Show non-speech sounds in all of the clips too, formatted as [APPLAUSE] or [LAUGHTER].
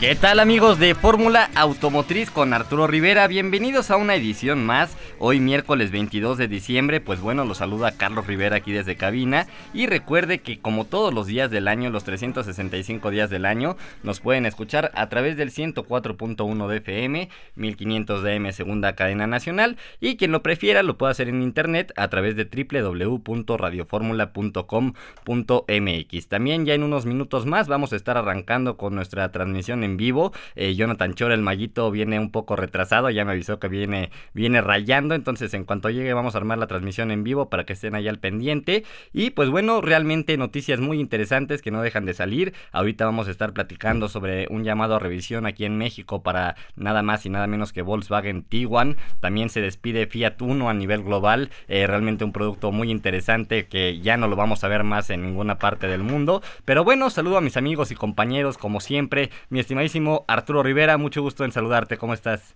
¿Qué tal amigos de Fórmula Automotriz con Arturo Rivera? Bienvenidos a una edición más. Hoy miércoles 22 de diciembre, pues bueno, los saluda Carlos Rivera aquí desde cabina. Y recuerde que como todos los días del año, los 365 días del año, nos pueden escuchar a través del 104.1 de FM, 1500 DM segunda cadena nacional. Y quien lo prefiera lo puede hacer en internet a través de www.radioformula.com.mx. También ya en unos minutos más vamos a estar arrancando con nuestra transmisión en en vivo. Eh, Jonathan Chora, el maguito, viene un poco retrasado, ya me avisó que viene, viene rayando, entonces en cuanto llegue vamos a armar la transmisión en vivo para que estén ahí al pendiente. Y pues bueno, realmente noticias muy interesantes que no dejan de salir. Ahorita vamos a estar platicando sobre un llamado a revisión aquí en México para nada más y nada menos que Volkswagen Tiguan. También se despide Fiat Uno a nivel global, eh, realmente un producto muy interesante que ya no lo vamos a ver más en ninguna parte del mundo. Pero bueno, saludo a mis amigos y compañeros como siempre, mi estimado Arturo Rivera, mucho gusto en saludarte, ¿cómo estás?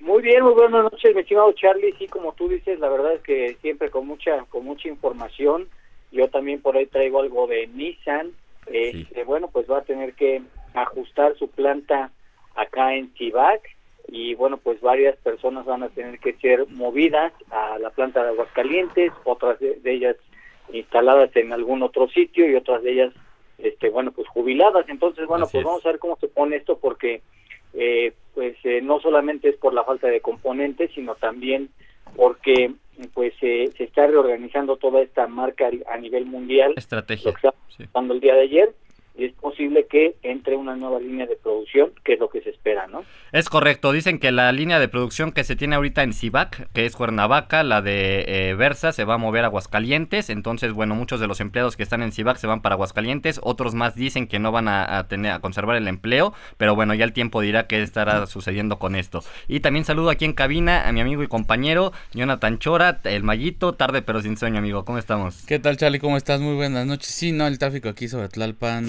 Muy bien, muy buenas noches, mi estimado Charlie. Sí, como tú dices, la verdad es que siempre con mucha con mucha información. Yo también por ahí traigo algo de Nissan. Eh, bueno, pues va a tener que ajustar su planta acá en Cibac y bueno, pues varias personas van a tener que ser movidas a la planta de Aguascalientes, otras de ellas instaladas en algún otro sitio y otras de ellas este bueno pues jubiladas. Entonces bueno pues vamos a ver cómo se pone esto porque eh, pues eh, no solamente es por la falta de componentes sino también porque pues se está reorganizando toda esta marca a nivel mundial. Estrategia. Lo el día de ayer es posible que entre una nueva línea de producción, que es lo que se espera, ¿no? Es correcto, dicen que la línea de producción que se tiene ahorita en Cibac, que es Cuernavaca, la de eh, Versa, se va a mover a Aguascalientes, entonces, bueno, muchos de los empleados que están en Cibac se van para Aguascalientes, otros más dicen que no van a, tener a conservar el empleo, pero bueno, ya el tiempo dirá qué estará sucediendo con esto. Y también saludo aquí en cabina a mi amigo y compañero Jonathan Chora, el Mallito, tarde pero sin sueño, amigo, ¿cómo estamos? ¿Qué tal, Charlie? ¿Cómo estás? Muy buenas noches. Sí, no, el tráfico aquí sobre Tlalpan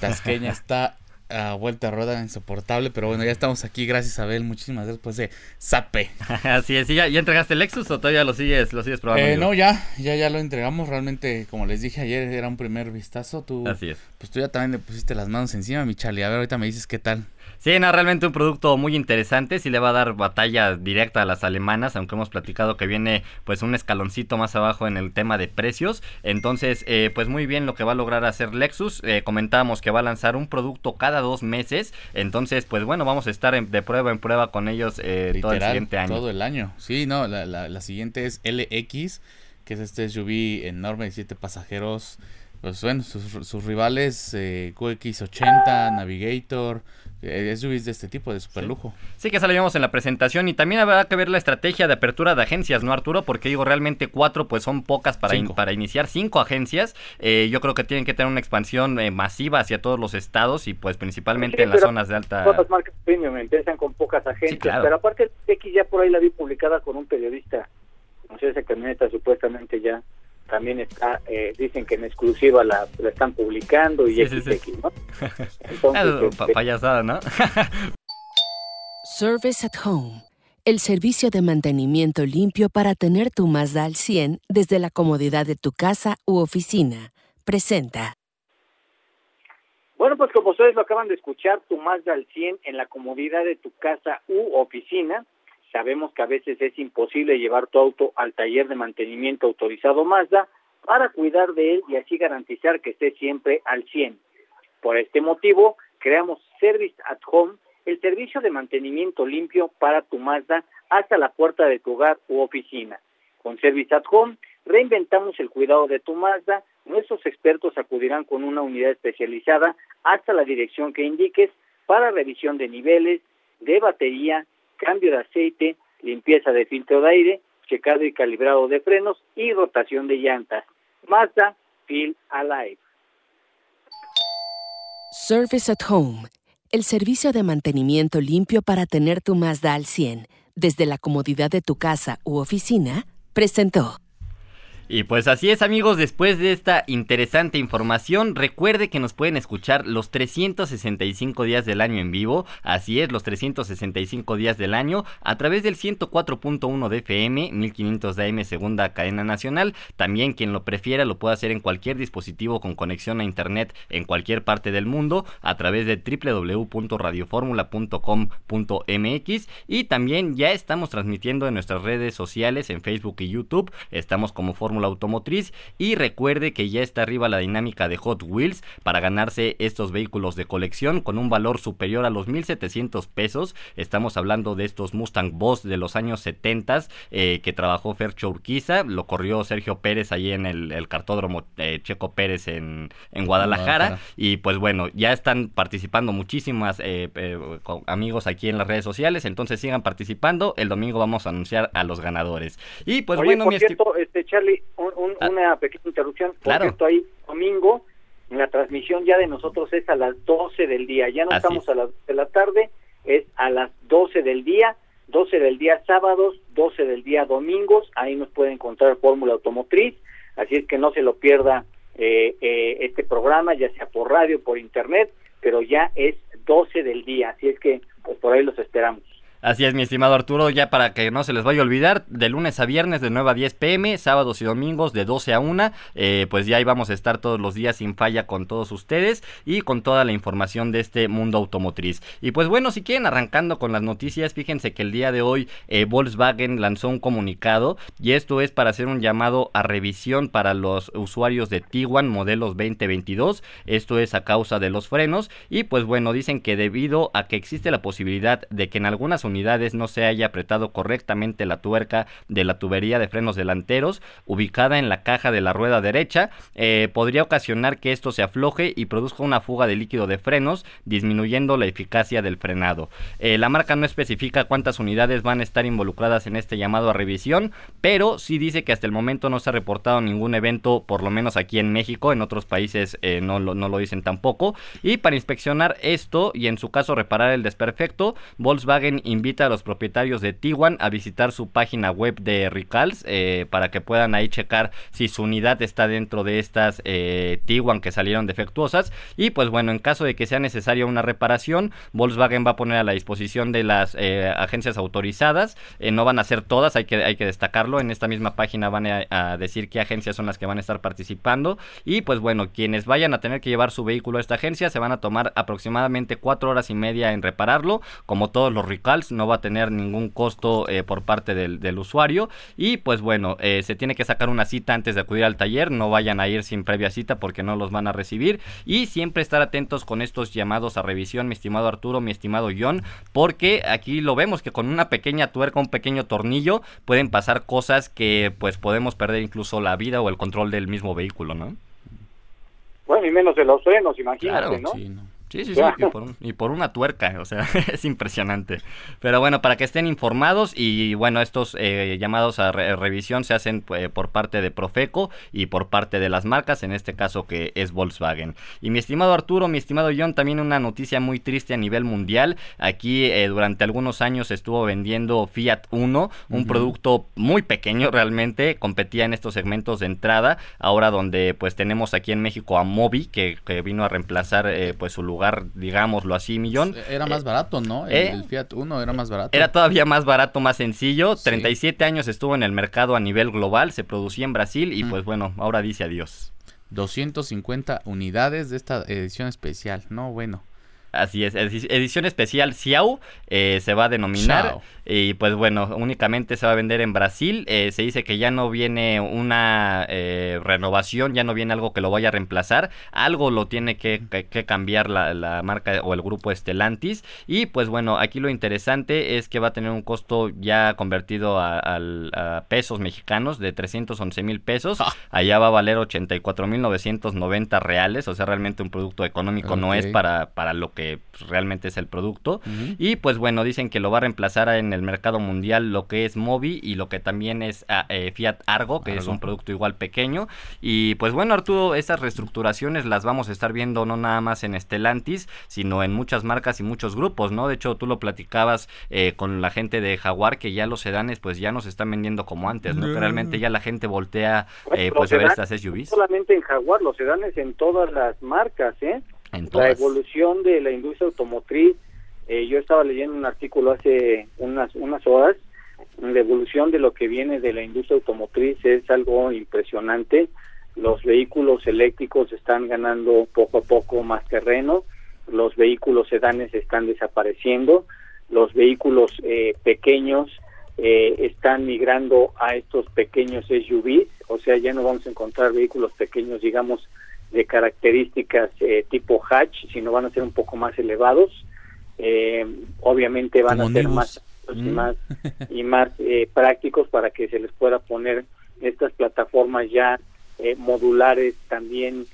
Tasqueña está a vuelta a rueda insoportable, pero bueno, ya estamos aquí, gracias Abel, muchísimas gracias pues de Sape. [LAUGHS] Así es, ¿ya, ¿ya entregaste el Lexus o todavía lo sigues, lo sigues probando? Eh, no, ya, ya, ya lo entregamos, realmente, como les dije ayer, era un primer vistazo, tú, Así es. pues tú ya también le pusiste las manos encima, mi Charlie, a ver, ahorita me dices qué tal. Sí, no, realmente un producto muy interesante, sí le va a dar batalla directa a las alemanas, aunque hemos platicado que viene pues un escaloncito más abajo en el tema de precios, entonces eh, pues muy bien lo que va a lograr hacer Lexus, eh, comentábamos que va a lanzar un producto cada dos meses, entonces pues bueno, vamos a estar de prueba en prueba con ellos eh, todo el siguiente año. Todo el año, sí, no, la, la, siguiente es LX, que es este SUV enorme de siete pasajeros, pues bueno, sus, sus rivales QX80, Navigator, eh, SUVs de este tipo, de super lujo. Sí. que salíamos en la presentación y también habrá que ver la estrategia de apertura de agencias, ¿no, Arturo? Porque digo, realmente cuatro pues son pocas para, para iniciar, cinco agencias. Eh, yo creo que tienen que tener una expansión eh, masiva hacia todos los estados y pues principalmente en las zonas de alta... Todas las marcas premium empiezan con pocas agencias, pero aparte X ya por ahí la vi publicada con un periodista, no sé, esa camioneta supuestamente ya también está, eh, dicen que en exclusiva la, están publicando y sí, XX, ¿no? [LAUGHS] Entonces, este, payasada, ¿no? Service at Home, el servicio de mantenimiento limpio para tener tu Mazda al 100 desde la comodidad de tu casa u oficina. Presenta. Bueno, pues como ustedes lo acaban de escuchar, tu Mazda al 100 en la comodidad de tu casa u oficina Sabemos que a veces es imposible llevar tu auto al taller de mantenimiento autorizado Mazda para cuidar de él y así garantizar que esté siempre al 100. Por este motivo, creamos Service at Home, el servicio de mantenimiento limpio para tu Mazda hasta la puerta de tu hogar u oficina. Con Service at Home reinventamos el cuidado de tu Mazda. Nuestros expertos acudirán con una unidad especializada hasta la dirección que indiques para revisión de niveles, de batería, cambio de aceite, limpieza de filtro de aire, checado y calibrado de frenos y rotación de llantas. Mazda Feel Alive. Service at Home, el servicio de mantenimiento limpio para tener tu Mazda al 100 desde la comodidad de tu casa u oficina, presentó. Y pues así es amigos, después de esta interesante información, recuerde que nos pueden escuchar los 365 días del año en vivo, así es, los 365 días del año, a través del 104.1 de FM, 1500 de AM segunda cadena nacional, también quien lo prefiera lo puede hacer en cualquier dispositivo con conexión a internet en cualquier parte del mundo, a través de www.radioformula.com.mx y también ya estamos transmitiendo en nuestras redes sociales, en Facebook y YouTube, estamos como Fórmula Automotriz y recuerde que ya está arriba la dinámica de Hot Wheels para ganarse estos vehículos de colección con un valor superior a los 1700 pesos. Estamos hablando de estos Mustang Boss de los años 70 eh, que trabajó Fercho Urquiza, lo corrió Sergio Pérez ahí en el, cartódromo eh, Checo Pérez en, Guadalajara. Y pues bueno, ya están participando muchísimas eh, amigos aquí en las redes sociales, entonces sigan participando, el domingo vamos a anunciar a los ganadores. Y pues bueno, mi cierto, este Charlie, Ah. una pequeña interrupción. Claro. Por ahí domingo, la transmisión ya de nosotros es a las 12 del día. Ya no estamos a las de la tarde, es a las 12 del día. 12 del día sábados, 12 del día domingos. Ahí nos puede encontrar Fórmula Automotriz. Así es que no se lo pierda eh, eh, este programa, ya sea por radio, por internet, pero ya es 12 del día. Así es que pues, por ahí los esperamos. Así es, mi estimado Arturo, ya para que no se les vaya a olvidar, de lunes a viernes de 9 a 10 pm, sábados y domingos de 12 a 1, eh, pues ya ahí vamos a estar todos los días sin falla con todos ustedes y con toda la información de este mundo automotriz. Y pues bueno, si quieren arrancando con las noticias, fíjense que el día de hoy eh, Volkswagen lanzó un comunicado y esto es para hacer un llamado a revisión para los usuarios de Tiguan modelos 2022, esto es a causa de los frenos y pues bueno, dicen que debido a que existe la posibilidad de que en algunas unidades no se haya apretado correctamente la tuerca de la tubería de frenos delanteros ubicada en la caja de la rueda derecha, eh, podría ocasionar que esto se afloje y produzca una fuga de líquido de frenos, disminuyendo la eficacia del frenado. Eh, la marca no especifica cuántas unidades van a estar involucradas en este llamado a revisión, pero sí dice que hasta el momento no se ha reportado ningún evento, por lo menos aquí en México, en otros países eh, no, lo, no lo dicen tampoco. Y para inspeccionar esto y en su caso reparar el desperfecto, Volkswagen invita a los propietarios de Tiguan a visitar su página web de Recalls eh, para que puedan ahí checar si su unidad está dentro de estas eh, Tiguan que salieron defectuosas. Y pues bueno, en caso de que sea necesaria una reparación, Volkswagen va a poner a la disposición de las eh, agencias autorizadas. no van a ser todas, hay que, hay que destacarlo. En esta misma página van a, decir qué agencias son las que van a estar participando. Y pues bueno, quienes vayan a tener que llevar su vehículo a esta agencia se van a tomar aproximadamente cuatro horas y media en repararlo, como todos los Recalls no va a tener ningún costo eh, por parte del, usuario. Y pues bueno, eh, se tiene que sacar una cita antes de acudir al taller, no vayan a ir sin previa cita porque no los van a recibir. Y siempre estar atentos con estos llamados a revisión, mi estimado Arturo, mi estimado John, porque aquí lo vemos que con una pequeña tuerca, un pequeño tornillo, pueden pasar cosas que pues podemos perder incluso la vida o el control del mismo vehículo, ¿no? Bueno, y menos de los frenos, imagínate, ¿no? Sí, sí, sí, y por, una tuerca, o sea, [LAUGHS] es impresionante. Pero bueno, para que estén informados y bueno, estos eh, llamados a revisión se hacen eh, por parte de Profeco y por parte de las marcas, en este caso que es Volkswagen. Y mi estimado Arturo, mi estimado John, también una noticia muy triste a nivel mundial. Aquí eh, durante algunos años estuvo vendiendo Fiat Uno, un producto muy pequeño realmente, competía en estos segmentos de entrada, ahora donde pues tenemos aquí en México a Mobi, que, que vino a reemplazar pues su lugar digámoslo así, millón. Pues, era más eh, barato, ¿no? El, ¿eh? Fiat Uno era más barato. Era todavía más barato, más sencillo. 37 años estuvo en el mercado a nivel global, se producía en Brasil y pues bueno, ahora dice adiós. 250 unidades de esta edición especial, ¿no? Bueno. Así es, edición especial Xiao eh, se va a denominar. Y pues bueno, únicamente se va a vender en Brasil. Eh, se dice que ya no viene una eh, renovación, ya no viene algo que lo vaya a reemplazar. Algo lo tiene que, cambiar la, marca o el grupo Estelantis. Y pues bueno, aquí lo interesante es que va a tener un costo ya convertido a, pesos mexicanos de 311 mil pesos. Ah. Allá va a valer 84 mil 990 reales. O sea, realmente un producto económico no es para, para lo que que pues, realmente es el producto. Y pues bueno, dicen que lo va a reemplazar en el mercado mundial lo que es Mobi y lo que también es ah, eh, Fiat Argo, que es un producto igual pequeño. Y pues bueno, Arturo, esas reestructuraciones las vamos a estar viendo no nada más en Stellantis, sino en muchas marcas y muchos grupos, ¿no? De hecho, tú lo platicabas eh, con la gente de Jaguar, que ya los sedanes pues ya no se están vendiendo como antes, ¿no? Que realmente ya la gente voltea eh, pues a ver estas SUVs. solamente en Jaguar, los sedanes en todas las marcas, ¿eh? En La evolución de la industria automotriz, eh, yo estaba leyendo un artículo hace unas, unas horas, la evolución de lo que viene de la industria automotriz es algo impresionante. Los vehículos eléctricos están ganando poco a poco más terreno, los vehículos sedanes están desapareciendo, los vehículos eh, pequeños eh, están migrando a estos pequeños SUVs, o sea, ya no vamos a encontrar vehículos pequeños, digamos, de características eh, tipo hatch, sino van a ser un poco más elevados. Obviamente van a ser más y mm. más [LAUGHS] y más prácticos para que se les pueda poner estas plataformas ya modulares también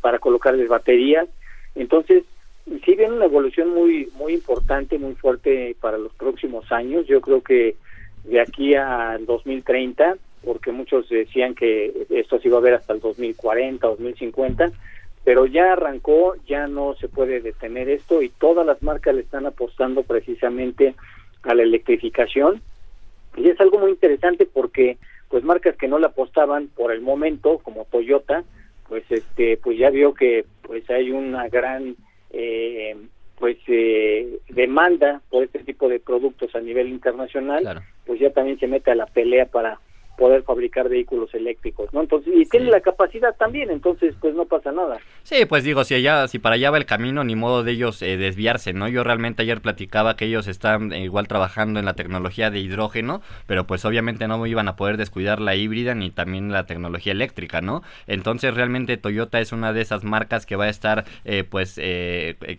para colocarles baterías. Entonces, sí viene una evolución muy muy importante, muy fuerte para los próximos años. Yo creo que de aquí al 2030, porque muchos decían que esto se iba a ver hasta el 2040, 2050, pero ya arrancó, ya no se puede detener esto y todas las marcas le están apostando precisamente a la electrificación. Y es algo muy interesante porque pues marcas que no le apostaban por el momento como Toyota pues este pues ya vio que pues hay una gran eh, pues eh, demanda por este tipo de productos a nivel internacional, pues ya también se mete a la pelea para poder fabricar vehículos eléctricos, ¿no? Entonces, y tiene la capacidad también, entonces pues no pasa nada. Sí, pues digo, si allá, si para allá va el camino, ni modo de ellos eh, desviarse, ¿no? Yo realmente ayer platicaba que ellos están eh, igual trabajando en la tecnología de hidrógeno, pero pues obviamente no iban a poder descuidar la híbrida ni también la tecnología eléctrica, ¿no? Entonces realmente Toyota es una de esas marcas que va a estar eh, pues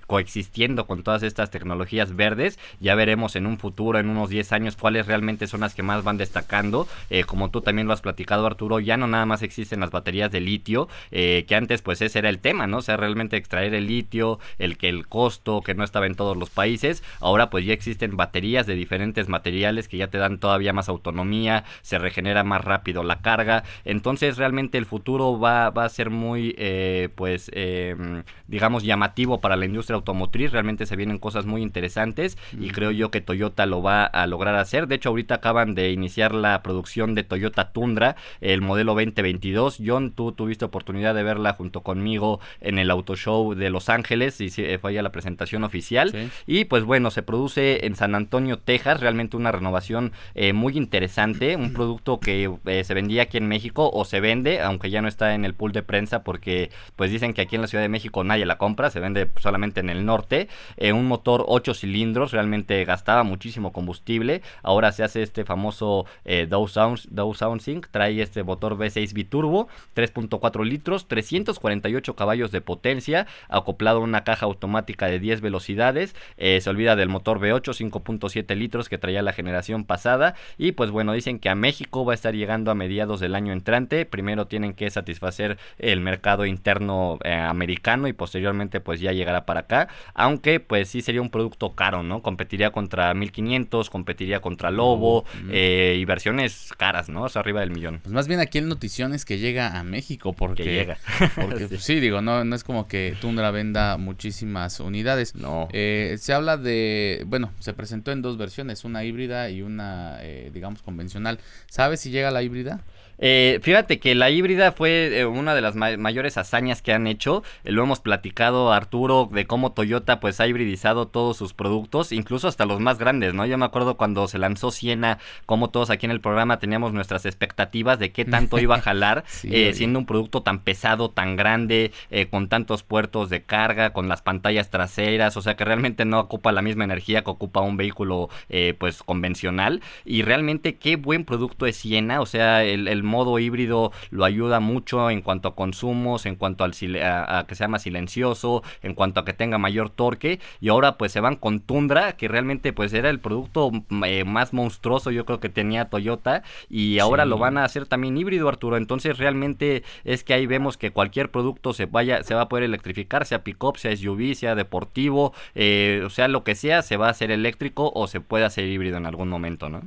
coexistiendo con todas estas tecnologías verdes. Ya veremos en un futuro, en unos 10 años, cuáles realmente son las que más van destacando, como tú también lo has platicado Arturo, ya no nada más existen las baterías de litio, eh, que antes pues ese era el tema, ¿no? O sea, realmente extraer el litio, el que el costo que no estaba en todos los países, ahora pues ya existen baterías de diferentes materiales que ya te dan todavía más autonomía, se regenera más rápido la carga, entonces realmente el futuro va, va a ser muy eh, pues em, digamos llamativo para la industria automotriz, realmente se vienen cosas muy interesantes y creo yo que Toyota lo va a lograr hacer, de hecho ahorita acaban de iniciar la producción de Toyota Toyota Tundra, el modelo 2022. John, tú tuviste oportunidad de verla junto conmigo en el Auto Show de Los Ángeles y fue ya la presentación oficial. Y pues bueno, se produce en San Antonio, Texas, realmente una renovación eh, muy interesante, un producto que eh, se vendía aquí en México o se vende, aunque ya no está en el pool de prensa porque pues dicen que aquí en la Ciudad de México nadie la compra, se vende solamente en el norte. Eh, un motor 8 cilindros, realmente gastaba muchísimo combustible. Ahora se hace este famoso Dow Sounds, SoundSync trae este motor V6 biturbo, 3.4 litros, 348 caballos de potencia, acoplado a una caja automática de 10 velocidades. Eh, se olvida del motor V8, 5.7 litros que traía la generación pasada. Y pues bueno, dicen que a México va a estar llegando a mediados del año entrante. Primero tienen que satisfacer el mercado interno eh, americano y posteriormente pues ya llegará para acá. Aunque pues sí sería un producto caro, ¿no? Competiría contra 1500, competiría contra Lobo eh, y versiones caras, ¿no? Arriba del millón. Pues más bien aquí el notición es que llega a México porque... llega. [LAUGHS] porque [LAUGHS] pues, sí. digo, no, no es como que Tundra venda muchísimas unidades. No. Eh, se habla de... Bueno, se presentó en dos versiones, una híbrida y una, eh, digamos, convencional. ¿Sabes si llega la híbrida? Eh, fíjate que la híbrida fue eh, una de las mayores hazañas que han hecho. Eh, lo hemos platicado, Arturo, de cómo Toyota pues ha hibridizado todos sus productos, incluso hasta los más grandes, ¿no? Yo me acuerdo cuando se lanzó Siena, como todos aquí en el programa teníamos nuestras expectativas de qué tanto iba a jalar, [LAUGHS] siendo un producto tan pesado, tan grande, con tantos puertos de carga, con las pantallas traseras, o sea que realmente no ocupa la misma energía que ocupa un vehículo pues convencional. Y realmente qué buen producto es Siena, o sea, el modo híbrido lo ayuda mucho en cuanto a consumos, en cuanto al a, que sea más silencioso, en cuanto a que tenga mayor torque y ahora pues se van con Tundra que realmente pues era el producto mm, eh, más monstruoso yo creo que tenía Toyota y ahora lo van a hacer también híbrido Arturo, entonces realmente es que ahí vemos que cualquier producto se vaya se va a poder electrificar, sea pick-up, sea SUV, sea deportivo, eh, o sea lo que sea, se va a hacer eléctrico o se puede hacer híbrido en algún momento, ¿no?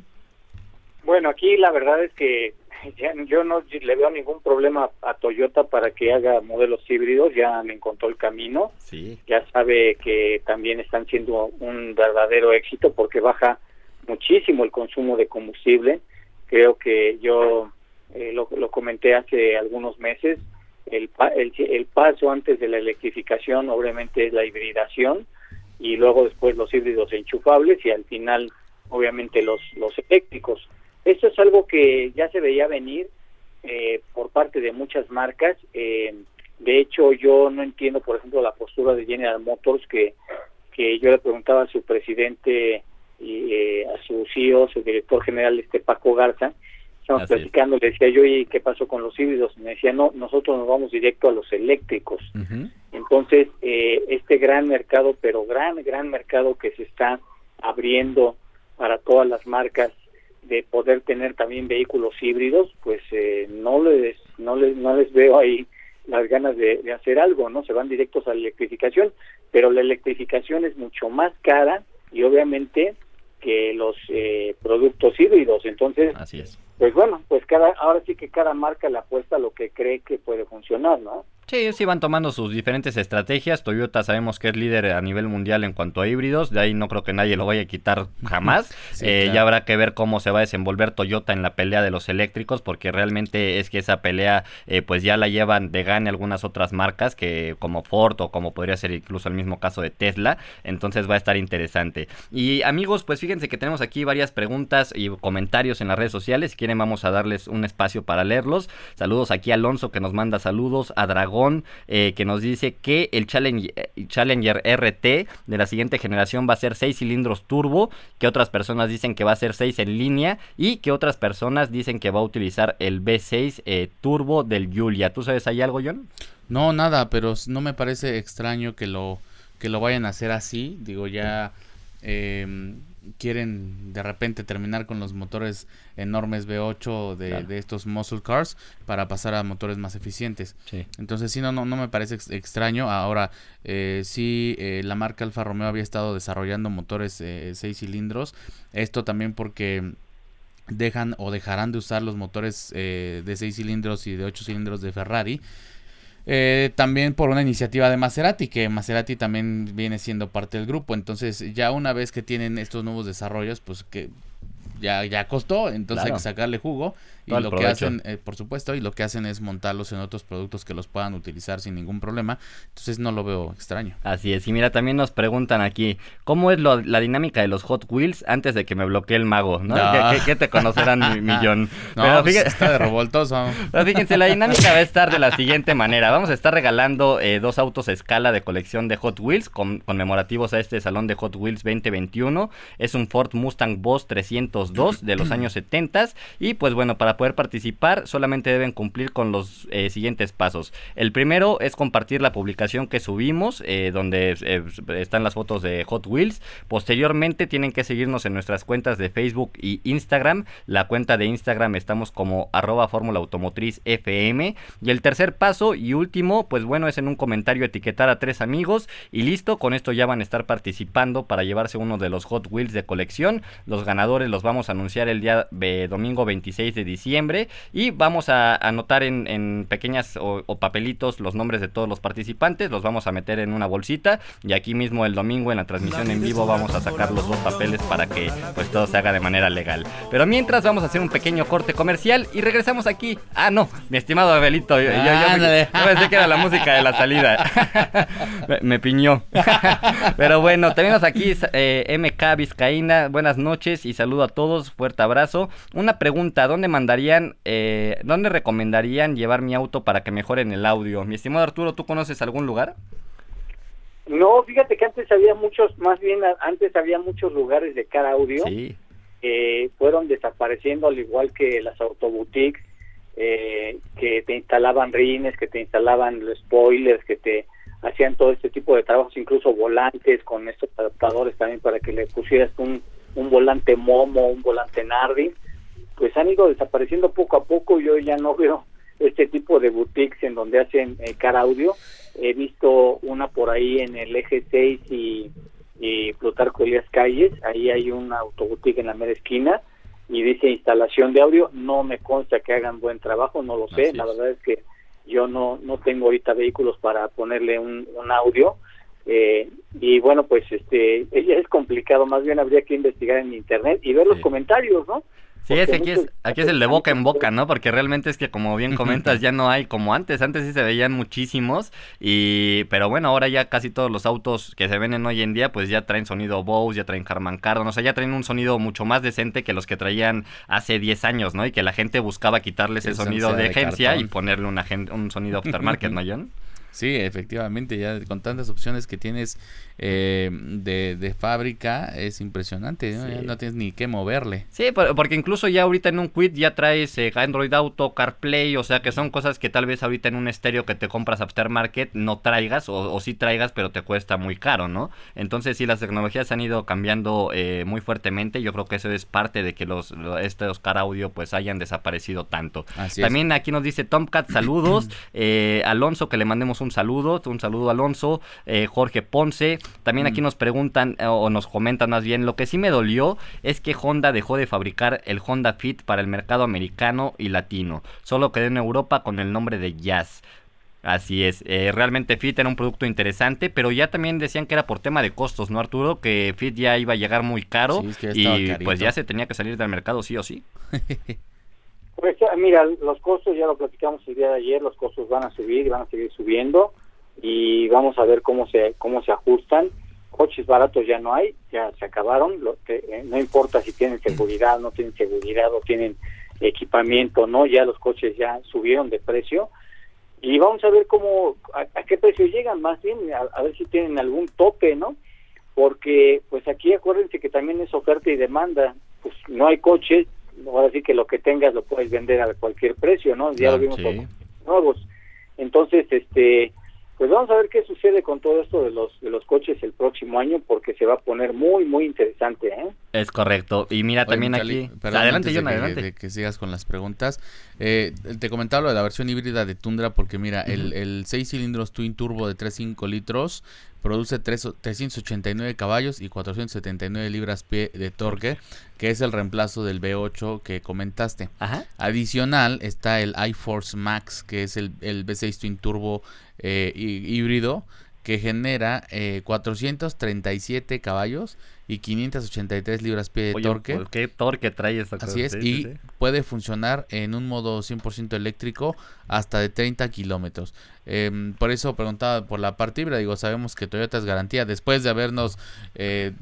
Bueno, aquí la verdad es que [LAUGHS] yo no le veo ningún problema a Toyota para que haga modelos híbridos, ya me encontró el camino, sí. ya sabe que también están siendo un verdadero éxito porque baja muchísimo el consumo de combustible, creo que yo eh, lo, lo, comenté hace algunos meses, el, el, el paso antes de la electrificación obviamente es la hibridación y luego después los híbridos enchufables y al final obviamente los, los eléctricos esto es algo que ya se veía venir eh, por parte de muchas marcas. Eh, de hecho, yo no entiendo, por ejemplo, la postura de General Motors, que, que yo le preguntaba a su presidente y eh, a su CEO, su director general, este Paco Garza, estamos platicando, le decía yo, ¿y qué pasó con los híbridos? Me decía, no, nosotros nos vamos directo a los eléctricos. Entonces, este gran mercado, pero gran, gran mercado que se está abriendo para todas las marcas de poder tener también vehículos híbridos, pues eh, no les no les no les veo ahí las ganas de, hacer algo, ¿no? Se van directos a la electrificación, pero la electrificación es mucho más cara y obviamente que los eh, productos híbridos, entonces, Así es. pues bueno, pues cada ahora sí que cada marca le apuesta a lo que cree que puede funcionar, ¿no? Sí, sí van tomando sus diferentes estrategias. Toyota sabemos que es líder a nivel mundial en cuanto a híbridos. De ahí no creo que nadie lo vaya a quitar [LAUGHS] jamás. Eh, ya habrá que ver cómo se va a desenvolver Toyota en la pelea de los eléctricos, porque realmente es que esa pelea eh, pues ya la llevan de gane algunas otras marcas, que como Ford o como podría ser incluso el mismo caso de Tesla. Entonces va a estar interesante. Y amigos, pues fíjense que tenemos aquí varias preguntas y comentarios en las redes sociales. Si quieren vamos a darles un espacio para leerlos. Saludos aquí a Alonso que nos manda saludos, a Dragón eh, que nos dice que el Challenger, eh, Challenger RT de la siguiente generación va a ser 6 cilindros turbo, que otras personas dicen que va a ser 6 en línea y que otras personas dicen que va a utilizar el V6 eh, turbo del Julia. ¿Tú sabes ahí algo, John? No, nada, pero no me parece extraño que lo, que lo vayan a hacer así. Digo, ya eh, quieren de repente terminar con los motores enormes V8 de, estos muscle cars para pasar a motores más eficientes. Entonces sí, no, no, no me parece extraño. Ahora, eh, sí, eh, la marca Alfa Romeo había estado desarrollando motores eh, 6 cilindros. Esto también porque dejan o dejarán de usar los motores eh, de 6 cilindros y de 8 cilindros de Ferrari eh, también por una iniciativa de Maserati, que Maserati también viene siendo parte del grupo. Entonces, ya una vez que tienen estos nuevos desarrollos, pues que ya, ya costó, entonces hay que sacarle jugo y lo que hacen, eh, por supuesto, y lo que hacen es montarlos en otros productos que los puedan utilizar sin ningún problema. Entonces no lo veo extraño. Así es. Y mira, también nos preguntan aquí, ¿cómo es la dinámica de los Hot Wheels antes de que me bloquee el mago? ¿no? ¿Qué, te conocerán, mi [LAUGHS] millón? No, Pero pues, está de revoltoso. [LAUGHS] Pero fíjense, la dinámica va a estar de la siguiente manera. Vamos a estar regalando eh, dos autos a escala de colección de Hot Wheels con, conmemorativos a este salón de Hot Wheels 2021. Es un Ford Mustang Boss 302 de los [CLEARS THROAT] años 70 y pues bueno, para poder participar solamente deben cumplir con los eh, siguientes pasos. El primero es compartir la publicación que subimos, eh, donde eh, están las fotos de Hot Wheels. Posteriormente tienen que seguirnos en nuestras cuentas de Facebook y Instagram. La cuenta de Instagram estamos como arroba Fórmula Automotriz FM. Y el tercer paso y último, pues bueno, es en un comentario etiquetar a tres amigos y listo, con esto ya van a estar participando para llevarse uno de los Hot Wheels de colección. Los ganadores los vamos a anunciar el día domingo 26 de diciembre y vamos a anotar en, pequeñas o, papelitos los nombres de todos los participantes, los vamos a meter en una bolsita y aquí mismo el domingo en la transmisión en vivo vamos a sacar los dos papeles para que pues todo se haga de manera legal. Pero mientras vamos a hacer un pequeño corte comercial y regresamos aquí. Ah, no, mi estimado Abelito, yo, pensé que era la música de la salida. [LAUGHS] me, piñó. [LAUGHS] Pero bueno, tenemos aquí eh, MK Vizcaína, buenas noches y saludo a todos, fuerte abrazo. Una pregunta, ¿dónde eh, ¿dónde recomendarían llevar mi auto para que mejoren el audio? Mi estimado Arturo, ¿tú conoces algún lugar? No, fíjate que antes había muchos, más bien antes había muchos lugares de cara audio. Sí. fueron desapareciendo al igual que las autoboutiques. eh, que te instalaban rines, que te instalaban los spoilers, que te hacían todo este tipo de trabajos, incluso volantes con estos adaptadores también para que le pusieras un, un volante Momo, un volante Nardi, pues han ido desapareciendo poco a poco. Yo ya no veo este tipo de boutiques en donde hacen eh, car audio. He visto una por ahí en el eje 6 y, y Plutarco Elías Calles. Ahí hay una autoboutique en la mera esquina y dice instalación de audio. No me consta que hagan buen trabajo, no lo sé. La verdad es que yo no, no tengo ahorita vehículos para ponerle un, un audio. Eh, y bueno, pues este [LAUGHS] es complicado, más bien habría que investigar en internet y ver los comentarios, ¿no? Sí, es aquí es, aquí es el de boca en boca, ¿no? Porque realmente es que como bien comentas ya no hay como antes, antes sí se veían muchísimos y pero bueno, ahora ya casi todos los autos que se venden hoy en día pues ya traen sonido Bose, ya traen Harman Kardon, o sea, ya traen un sonido mucho más decente que los que traían hace 10 años, ¿no? Y que la gente buscaba quitarle ese sonido de, agencia y ponerle una, un sonido aftermarket, ¿no, John? Sí, efectivamente, ya con tantas opciones que tienes eh, de, de, fábrica es impresionante, ¿no? no tienes ni qué moverle. Sí, porque incluso ya ahorita en un quit ya traes eh, Android Auto, CarPlay, o sea que son cosas que tal vez ahorita en un estéreo que te compras aftermarket no traigas o, o sí traigas pero te cuesta muy caro, ¿no? Entonces sí, las tecnologías han ido cambiando eh, muy fuertemente, yo creo que eso es parte de que los, estos car audio pues hayan desaparecido tanto. También aquí nos dice Tomcat, saludos, [CLEARS THROAT] eh, Alonso que le mandemos un saludo, un saludo Alonso, Jorge Ponce, también aquí mm. nos preguntan eh, o nos comentan más bien, lo que sí me dolió es que Honda dejó de fabricar el Honda Fit para el mercado americano y latino. Solo quedó en Europa con el nombre de Jazz. Así es, eh, realmente Fit era un producto interesante, pero ya también decían que era por tema de costos, ¿no Arturo? Que Fit ya iba a llegar muy caro y pues ya se tenía que salir del mercado sí o sí. [LAUGHS] pues mira, los costos ya lo platicamos el día de ayer, los costos van a subir y van a seguir subiendo y vamos a ver cómo se cómo se ajustan. Coches baratos ya no hay ya se acabaron lo que eh, no importa si tienen seguridad no tienen seguridad o tienen equipamiento no ya los coches ya subieron de precio. Y vamos a ver cómo a, qué precio llegan más bien a, ver si tienen algún tope no porque pues aquí acuérdense que también es oferta y demanda. Pues no hay coches ahora sí que lo que tengas lo puedes vender a cualquier precio no ya lo vimos con nuevos. Entonces este pues vamos a ver qué sucede con todo esto de los de los coches el próximo año porque se va a poner muy muy interesante ¿eh? es correcto y mira también aquí adelante John adelante de que, sigas con las preguntas eh, te comentaba lo de la versión híbrida de Tundra porque mira el, el 6 cilindros twin turbo de 3.5 litros produce 3, 389 caballos y 479 libras pie de torque, que es el reemplazo del V8 que comentaste. Adicional está el iForce Max, que es el, el V6 Twin Turbo eh, híbrido, que genera eh, 437 caballos y 583 libras pie de torque. ¿por ¿Qué torque trae esta Así es, y puede funcionar en un modo 100% eléctrico hasta de 30 kilómetros. Em, por eso preguntaba por la parte híbrida, digo, sabemos que Toyota es garantía, después de habernos eh,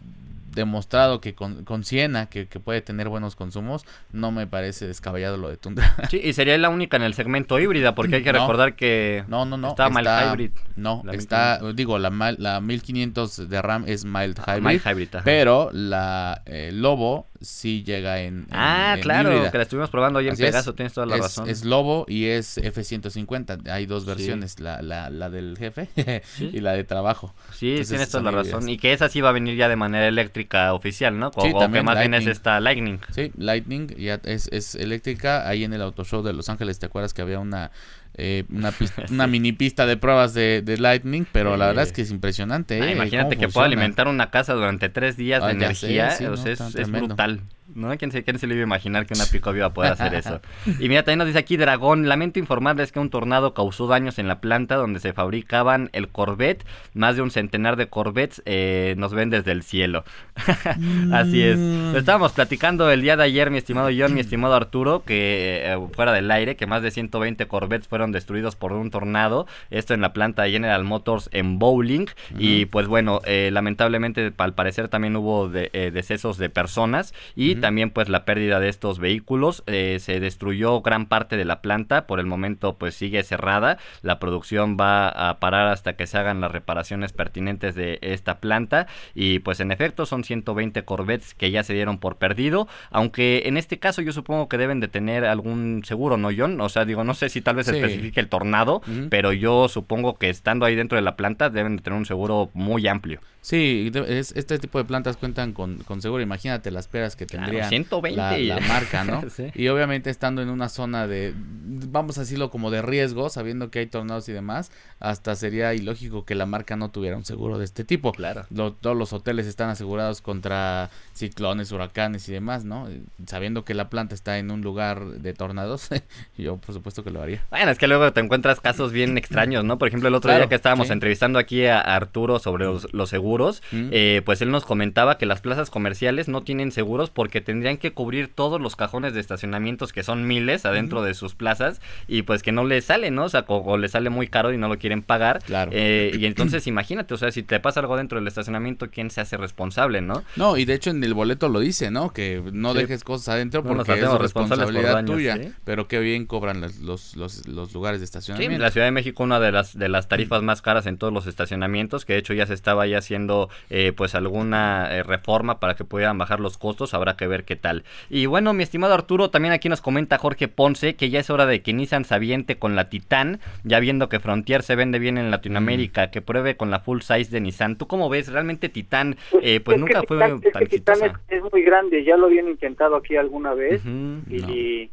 demostrado que con, con Siena, que, puede tener buenos consumos, no me parece descabellado lo de Tundra. [LAUGHS] Sí, y sería la única en el segmento híbrida, porque hay que recordar que no, no, no, está, mild hybrid. No, está, digo, la, la 1500 de RAM es mild hybrid, mild hybrid pero la eh, Lobo sí llega en, Ah, claro, que la estuvimos probando hoy en Pegaso, tienes toda la razón. Es Lobo y es F-150, hay dos versiones, la, la, la, del jefe [LAUGHS] y la de trabajo. Sí, tienes toda la razón, y que esa sí va a venir ya de manera eléctrica oficial, ¿no? sí, también que más bien es esta Lightning. Sí, Lightning ya es, es eléctrica, ahí en el Auto Show de Los Ángeles, ¿te acuerdas que había una eh, una, [LAUGHS] una mini pista de pruebas de, Lightning, pero la verdad es que es impresionante. Ah, ¿eh? imagínate que pueda alimentar una casa durante tres días de energía, es, brutal. ¿No? ¿Quién se, ¿Quién se le iba a imaginar que una pico iba a poder hacer eso? [LAUGHS] y mira, también nos dice aquí Dragón, lamento informarles que un tornado causó daños en la planta donde se fabricaban el Corvette, más de un centenar de Corvettes eh, nos ven desde el cielo. [LAUGHS] Así es. Mm. Lo estábamos platicando el día de ayer, mi estimado John, mi estimado Arturo, que eh, fuera del aire, que más de 120 Corvettes fueron destruidos por un tornado, esto en la planta de General Motors en Bowling, y pues bueno, eh, lamentablemente al parecer también hubo de, decesos de personas, y también pues la pérdida de estos vehículos. Eh, se destruyó gran parte de la planta, por el momento pues sigue cerrada. La producción va a parar hasta que se hagan las reparaciones pertinentes de esta planta y pues en efecto son 120 Corvettes que ya se dieron por perdido, aunque en este caso yo supongo que deben de tener algún seguro, ¿no, John? O sea, digo, no sé si tal vez especifique el tornado, pero yo supongo que estando ahí dentro de la planta deben de tener un seguro muy amplio. Sí, es, este tipo de plantas cuentan con, con seguro. Imagínate las peras que tendría La, marca, ¿no? [LAUGHS] Y obviamente estando en una zona de, vamos a decirlo como de riesgo, sabiendo que hay tornados y demás, hasta sería ilógico que la marca no tuviera un seguro de este tipo. Claro. todos los hoteles están asegurados contra ciclones, huracanes y demás, ¿no? Sabiendo que la planta está en un lugar de tornados, [LAUGHS] yo por supuesto que lo haría. Bueno, es que luego te encuentras casos bien [CLEARS THROAT] extraños, ¿no? Por ejemplo, el otro día que estábamos entrevistando aquí a Arturo sobre los, seguros, eh, pues él nos comentaba que las plazas comerciales no tienen seguros porque tendrían que cubrir todos los cajones de estacionamientos que son miles adentro de sus plazas y pues que no les sale, ¿no? O sea, o, les sale muy caro y no lo quieren pagar. Claro. Eh, y entonces [CLEARS THROAT] imagínate, o sea, si te pasa algo dentro del estacionamiento, ¿quién se hace responsable, no? No, y de hecho en el boleto lo dice, ¿no? Que no dejes cosas adentro porque es responsabilidad tuya. Pero qué bien cobran los, los, los, lugares de estacionamiento. Sí, la Ciudad de México una de las de las tarifas más caras en todos los estacionamientos, que de hecho ya se estaba ya haciendo eh, pues alguna eh, reforma para que pudieran bajar los costos, habrá que ver qué tal. Y bueno, mi estimado Arturo, también aquí nos comenta Jorge Ponce que ya es hora de que Nissan se aviente con la Titán, ya viendo que Frontier se vende bien en Latinoamérica, mm. que pruebe con la full size de Nissan. ¿Tú cómo ves? Realmente Titán, pues, eh, pues nunca fue tan Titán es, muy grande, ya lo habían intentado aquí alguna vez y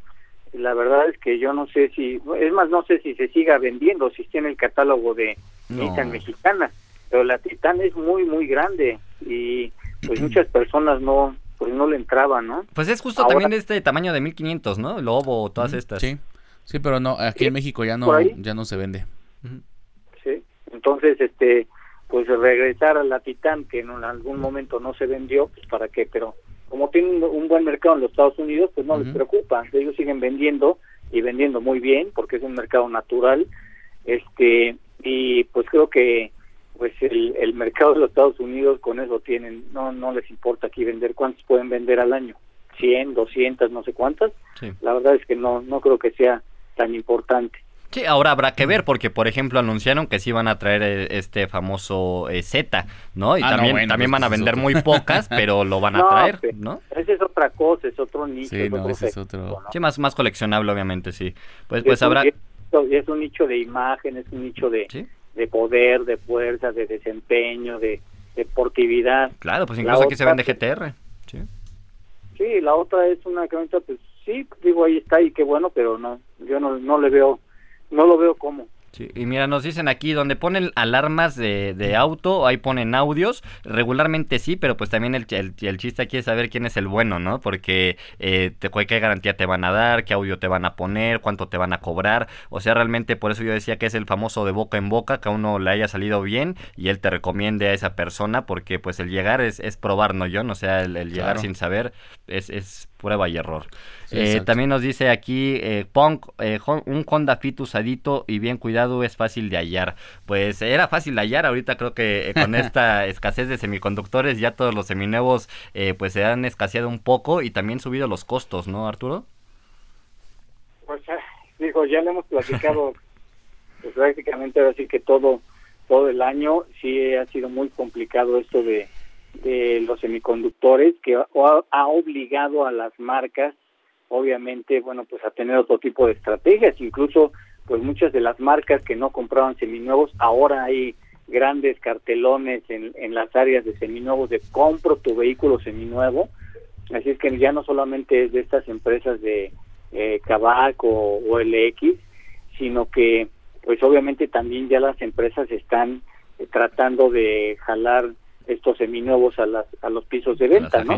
la verdad es que yo no sé si, es más, no sé si se siga vendiendo, si está en el catálogo de Nissan mexicana, pero la Titán es muy, muy grande y pues [CLEARS THROAT] muchas personas no, pues no le entraban, ¿no? Pues es justo también de este tamaño de 1500, ¿no? Lobo, todas estas. Sí, sí, pero no, aquí en México ya no, ya no se vende. Sí, entonces, este, pues regresar a la Titán, que en algún momento no se vendió, pues para qué, pero como tienen un buen mercado en los Estados Unidos, pues no les preocupa, ellos siguen vendiendo y vendiendo muy bien porque es un mercado natural, este y pues creo que pues el, el mercado de los Estados Unidos con eso tienen, no no les importa aquí vender, cuántos pueden vender al año, 100, 200, no sé cuántas, la verdad es que no no creo que sea tan importante. Sí, ahora habrá que ver porque, por ejemplo, anunciaron que sí van a traer eh, este famoso eh, Z, ¿no? Y ah, también, también pues van a vender muy pocas, pero lo van a [LAUGHS] traer, ¿no? Esa es otra cosa, es otro nicho. Sí, no, ese es otro... Sí, más, más coleccionable, obviamente, sí. Pues, pues habrá... Es un nicho de imagen, es un nicho de, de poder, de fuerza, de desempeño, de deportividad. Claro, pues incluso aquí se vende GTR, sí. Sí, la otra es una camioneta, pues sí, digo, ahí está y qué bueno, pero no, yo no, no le veo no lo veo como. Sí, y mira, nos dicen aquí, donde ponen alarmas de, de auto, ahí ponen audios, regularmente sí, pero pues también el, el, chiste aquí es saber quién es el bueno, ¿no? Porque eh, te, qué garantía te van a dar, qué audio te van a poner, cuánto te van a cobrar, o sea, realmente por eso yo decía que es el famoso de boca en boca, que a uno le haya salido bien y él te recomiende a esa persona, porque pues el llegar es, es probar, ¿no? Yo, o sea, el, llegar sin saber es, es prueba y error. Eh, también nos dice aquí, eh, Punk, eh, un Honda Fit usadito y bien cuidado es fácil de hallar. Pues era fácil de hallar, ahorita creo que eh, con [LAUGHS] esta escasez de semiconductores ya todos los seminuevos pues se han escaseado un poco y también subido los costos, ¿no, Arturo? Pues digo, ya le hemos platicado [LAUGHS] pues, prácticamente así que todo todo el año sí ha sido muy complicado esto de, de los semiconductores que ha obligado a las marcas obviamente, bueno, pues a tener otro tipo de estrategias, incluso pues muchas de las marcas que no compraban seminuevos, ahora hay grandes cartelones en, en las áreas de seminuevos de compro tu vehículo seminuevo, así es que ya no solamente es de estas empresas de eh, o, o LX, sino que pues obviamente también ya las empresas están eh, tratando de jalar estos seminuevos a las a los pisos de venta, ¿no?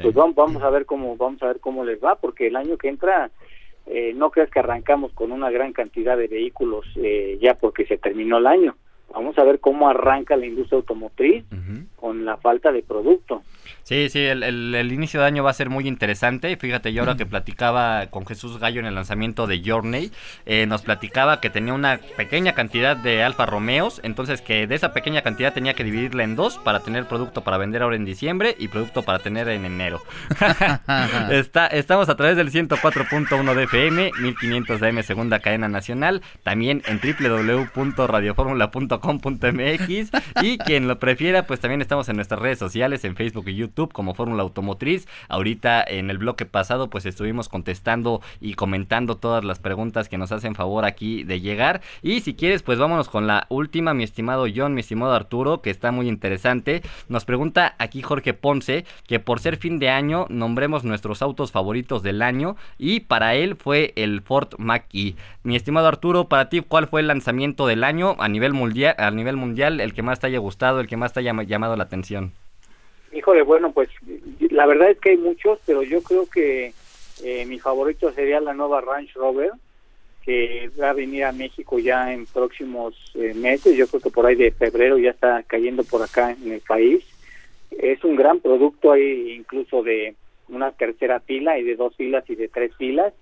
Pues vamos, vamos a ver cómo vamos a ver cómo les va porque el año que entra eh, no creas que arrancamos con una gran cantidad de vehículos eh, ya porque se terminó el año. Vamos a ver cómo arranca la industria automotriz con la falta de producto. Sí, sí, el, el, inicio de año va a ser muy interesante. Fíjate, yo ahora que platicaba con Jesús Gallo en el lanzamiento de Journey, eh, nos platicaba que tenía una pequeña cantidad de Alfa Romeos, entonces que de esa pequeña cantidad tenía que dividirla en dos para tener producto para vender ahora en diciembre y producto para tener en enero. [LAUGHS] Está, estamos a través del 104.1 de FM, 1500 de M segunda cadena nacional, también en www.radioformula.com.mx y quien lo prefiera, pues también estamos en nuestras redes sociales, en Facebook y YouTube como Fórmula Automotriz. Ahorita en el bloque pasado pues estuvimos contestando y comentando todas las preguntas que nos hacen favor aquí de llegar. Y si quieres pues vámonos con la última, mi estimado John, mi estimado Arturo, que está muy interesante. Nos pregunta aquí Jorge Ponce que por ser fin de año nombremos nuestros autos favoritos del año y para él fue el Ford Mach-E. Mi estimado Arturo, para ti, ¿cuál fue el lanzamiento del año a nivel mundial, a nivel mundial el que más te haya gustado, el que más te haya llamado la atención? Híjole, bueno, pues la verdad es que hay muchos, pero yo creo que eh, mi favorito sería la nueva Range Rover, que va a venir a México ya en próximos eh, meses. Yo creo que por ahí de febrero ya está cayendo por acá en el país. Es un gran producto, hay incluso de una tercera fila y de dos filas y de tres filas.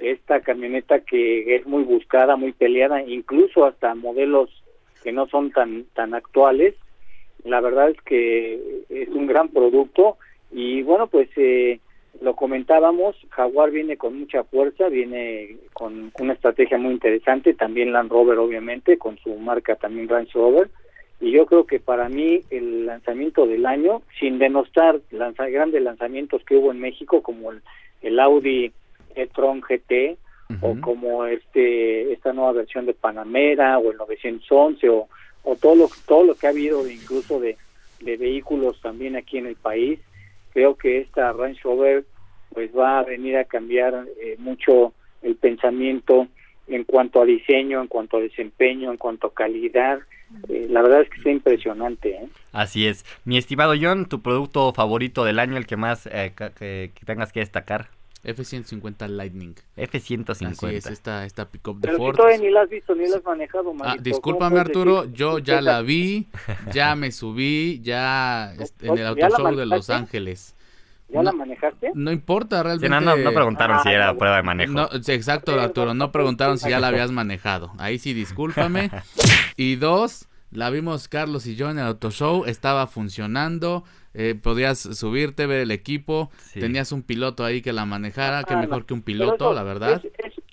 Esta camioneta que es muy buscada, muy peleada, incluso hasta modelos que no son tan tan actuales la verdad es que es un gran producto y bueno, pues eh, lo comentábamos, Jaguar viene con mucha fuerza, viene con una estrategia muy interesante, también Land Rover obviamente, con su marca también Range Rover, y yo creo que para mí el lanzamiento del año, sin denostar lanza, grandes lanzamientos que hubo en México, como el, el Audi e-tron GT, o como este esta nueva versión de Panamera, o el 911, o o todo lo, todo lo que ha habido incluso de, vehículos también aquí en el país, creo que esta Range Rover pues va a venir a cambiar eh, mucho el pensamiento en cuanto a diseño, en cuanto a desempeño, en cuanto a calidad. Eh, la verdad es que es impresionante. ¿eh? Así es. Mi estimado John, tu producto favorito del año, el que más que tengas que destacar. F-150 Lightning. F-150. Así es, esta, esta pick-up de Pero Ford. todavía ni la has visto, ni la has manejado, Ah, discúlpame, Arturo, yo ya la vi, ya me [LAUGHS] subí, ya en el auto show de Los Ángeles. ¿Ya la manejaste? No importa, realmente. no, no, preguntaron si era prueba de manejo. No, exacto, Arturo, no preguntaron si ya la habías manejado. Ahí sí, discúlpame. [LAUGHS] Y dos, la vimos Carlos y yo en el auto show, estaba funcionando eh, podías subirte, ver el equipo, tenías un piloto ahí que la manejara, que mejor que un piloto, la verdad.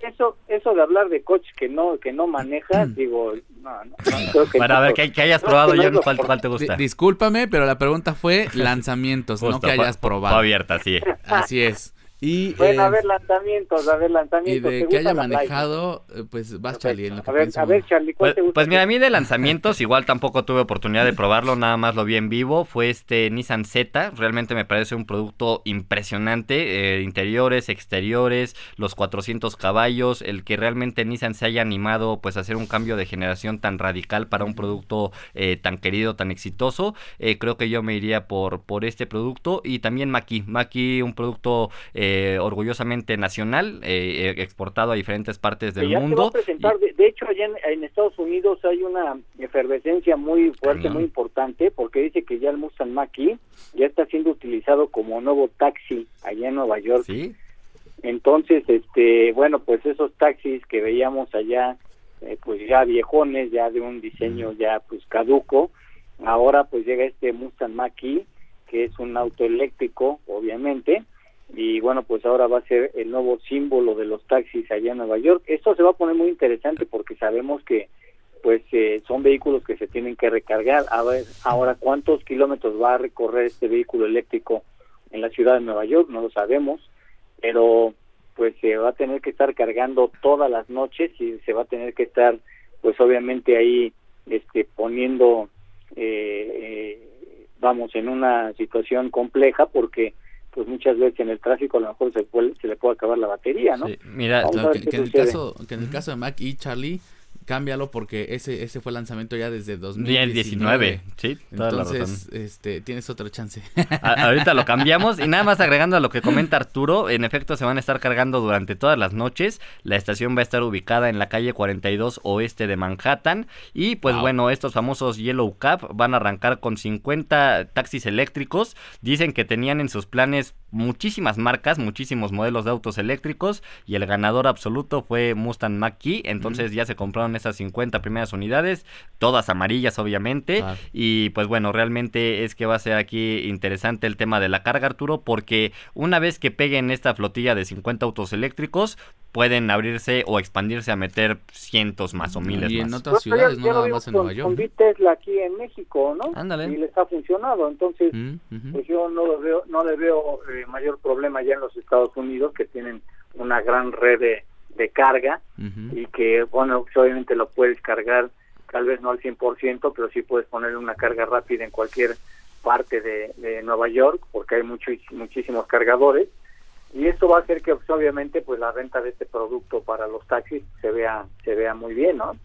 eso, eso de hablar de coche que no que no manejas, [CLEARS THROAT] digo, no, no, creo que Para ver que, hayas probado ya, ¿cuál, cuál te gusta? discúlpame, pero la pregunta fue [LAUGHS] lanzamientos, no que hayas probado. abierta, sí. Así es. Y, bueno, a ver lanzamientos, a ver lanzamientos. Y de que haya manejado, eh, pues vas Charlie. En lo que a, ver, a ver, Charlie, ¿cuál pues, te gusta? Pues mira, a mí de lanzamientos igual tampoco tuve oportunidad de probarlo, nada más lo vi en vivo. Fue este Nissan Z, realmente me parece un producto impresionante. Eh, interiores, exteriores, los 400 caballos, el que realmente Nissan se haya animado pues a hacer un cambio de generación tan radical para un producto eh, tan querido, tan exitoso. creo que yo me iría por, por este producto y también Maki. Maki, un producto... Eh, eh, orgullosamente nacional, eh, eh, exportado a diferentes partes del mundo. de, hecho, allá en, Estados Unidos hay una efervescencia muy fuerte, muy importante, porque dice que ya el Mustang mach ya está siendo utilizado como nuevo taxi allá en Nueva York. Entonces, este, bueno, pues esos taxis que veíamos allá, pues ya viejones, ya de un diseño ya pues caduco, ahora pues llega este Mustang mach que es un auto eléctrico, obviamente, y bueno, pues ahora va a ser el nuevo símbolo de los taxis allá en Nueva York. Esto se va a poner muy interesante porque sabemos que pues eh, son vehículos que se tienen que recargar. A ver, ahora cuántos kilómetros va a recorrer este vehículo eléctrico en la ciudad de Nueva York, no lo sabemos, pero pues se va a tener que estar cargando todas las noches y se va a tener que estar pues obviamente ahí este poniendo eh, eh, vamos en una situación compleja porque pues muchas veces en el tráfico a lo mejor se, se le puede acabar la batería, ¿no? mira, que, en el caso, que en el caso de Mac y Charlie, cámbialo porque ese ese fue el lanzamiento ya desde 2019. sí, Entonces, este, tienes otra chance. ahorita lo cambiamos y nada más agregando a lo que comenta Arturo, en efecto se van a estar cargando durante todas las noches. La estación va a estar ubicada en la calle 42 oeste de Manhattan y pues bueno, estos famosos Yellow Cab van a arrancar con 50 taxis eléctricos. Dicen que tenían en sus planes muchísimas marcas, muchísimos modelos de autos eléctricos y el ganador absoluto fue Mustang Mach-E, entonces ya se compraron esas 50 primeras unidades, todas amarillas obviamente, y pues bueno, realmente es que va a ser aquí interesante el tema de la carga Arturo, porque una vez que peguen esta flotilla de 50 autos eléctricos, pueden abrirse o expandirse a meter cientos más o miles y en más. otras ciudades, no nada más en Nueva York. Con Tesla aquí en México, ¿no? Ándale. Y les ha funcionado, entonces, Mm, pues yo no lo veo, no le veo eh, mayor problema ya en los Estados Unidos que tienen una gran red de, de carga y que, bueno, pues, obviamente lo puedes cargar, tal vez no al 100%, pero sí puedes ponerle una carga rápida en cualquier parte de, de Nueva York porque hay muchos muchísimos cargadores. Y esto va a hacer que pues, obviamente pues la venta de este producto para los taxis se vea se vea muy bien no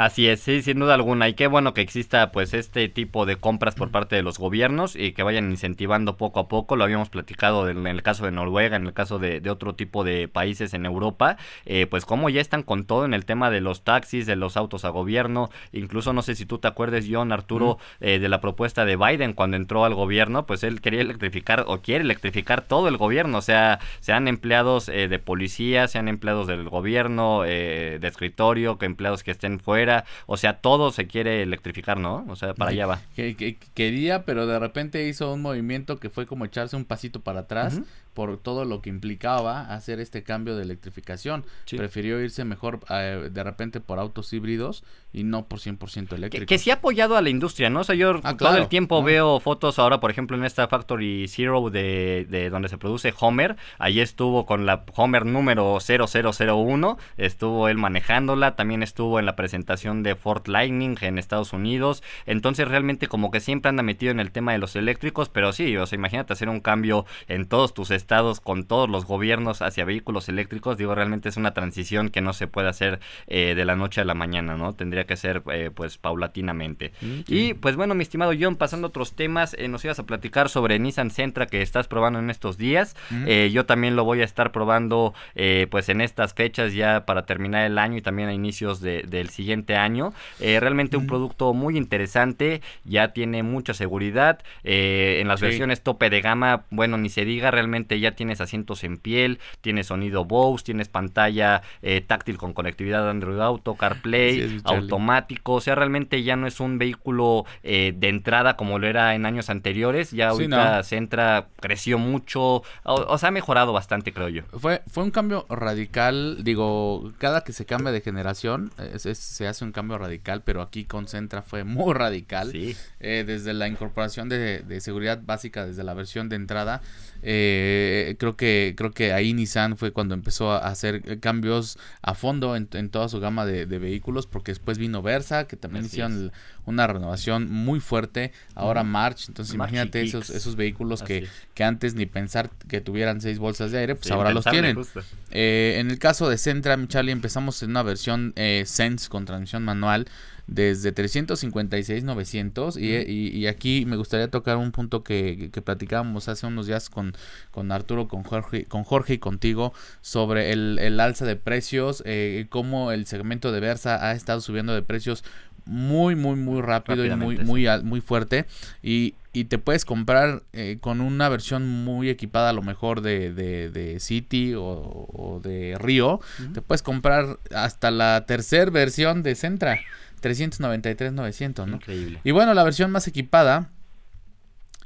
Así es, sí, sin duda alguna. Y qué bueno que exista pues este tipo de compras por parte de los gobiernos y que vayan incentivando poco a poco. Lo habíamos platicado en el caso de Noruega, en el caso de, otro tipo de países en Europa, eh, pues como ya están con todo en el tema de los taxis, de los autos a gobierno. Incluso no sé si tú te acuerdes, John Arturo, eh, de la propuesta de Biden cuando entró al gobierno, pues él quería electrificar o quiere electrificar todo el gobierno. O sea, sean empleados eh, de policía, sean empleados del gobierno, de escritorio, que empleados que estén fuera o sea, todo se quiere electrificar, ¿no? O sea, para allá va. Que, quería, pero de repente hizo un movimiento que fue como echarse un pasito para atrás por todo lo que implicaba hacer este cambio de electrificación. Prefirió irse mejor eh, de repente por autos híbridos y no por 100% eléctricos. Que, sí ha apoyado a la industria, ¿no? O sea, yo ah, todo el tiempo veo fotos ahora, por ejemplo, en esta Factory Zero de, de donde se produce Homer. Ahí estuvo con la Homer número 0001, estuvo él manejándola, también estuvo en la presentación de Fort Lightning en Estados Unidos. Entonces, realmente como que siempre anda metido en el tema de los eléctricos, pero sí, o sea, imagínate hacer un cambio en todos tus estados con todos los gobiernos hacia vehículos eléctricos, digo, realmente es una transición que no se puede hacer eh, de la noche a la mañana, ¿no? Tendría que ser eh, pues paulatinamente. Mm, y pues bueno, mi estimado John, pasando a otros temas, eh, nos ibas a platicar sobre Nissan Sentra que estás probando en estos días. Mm. yo también lo voy a estar probando pues en estas fechas ya para terminar el año y también a inicios del siguiente año. realmente un mm. producto muy interesante, ya tiene mucha seguridad. en las versiones tope de gama, bueno, ni se diga, realmente ya tienes asientos en piel, tienes sonido Bose, tienes pantalla eh, táctil con conectividad Android Auto, CarPlay, automático, o sea, realmente ya no es un vehículo eh, de entrada como lo era en años anteriores, ya ahorita Centra creció mucho, o, sea, ha mejorado bastante, creo yo. Fue, fue un cambio radical, digo, cada que se cambia de generación se hace un cambio radical, pero aquí con Centra fue [LAUGHS] muy radical, eh, desde la incorporación de, de seguridad básica, desde la versión de entrada, eh, creo que creo que ahí Nissan fue cuando empezó a hacer cambios a fondo en, toda su gama de, vehículos, porque después vino Versa, que también hicieron una renovación muy fuerte, ahora March, entonces imagínate esos, esos vehículos que, que, antes ni pensar que tuvieran seis bolsas de aire, pues ahora los tienen. Eh, en el caso de Centra, Charlie, empezamos en una versión eh, Sense con transmisión manual desde 356 900 y, y, aquí me gustaría tocar un punto que, que platicábamos hace unos días con, con Arturo, con Jorge, con Jorge y contigo sobre el, el alza de precios, eh, cómo el segmento de Versa ha estado subiendo de precios muy muy muy rápido y muy muy muy fuerte. Y, y te puedes comprar eh, con una versión muy equipada a lo mejor de, de, City o, de Río te puedes comprar hasta la tercera versión de Centra 393.900, ¿no? Increíble. Y bueno, la versión más equipada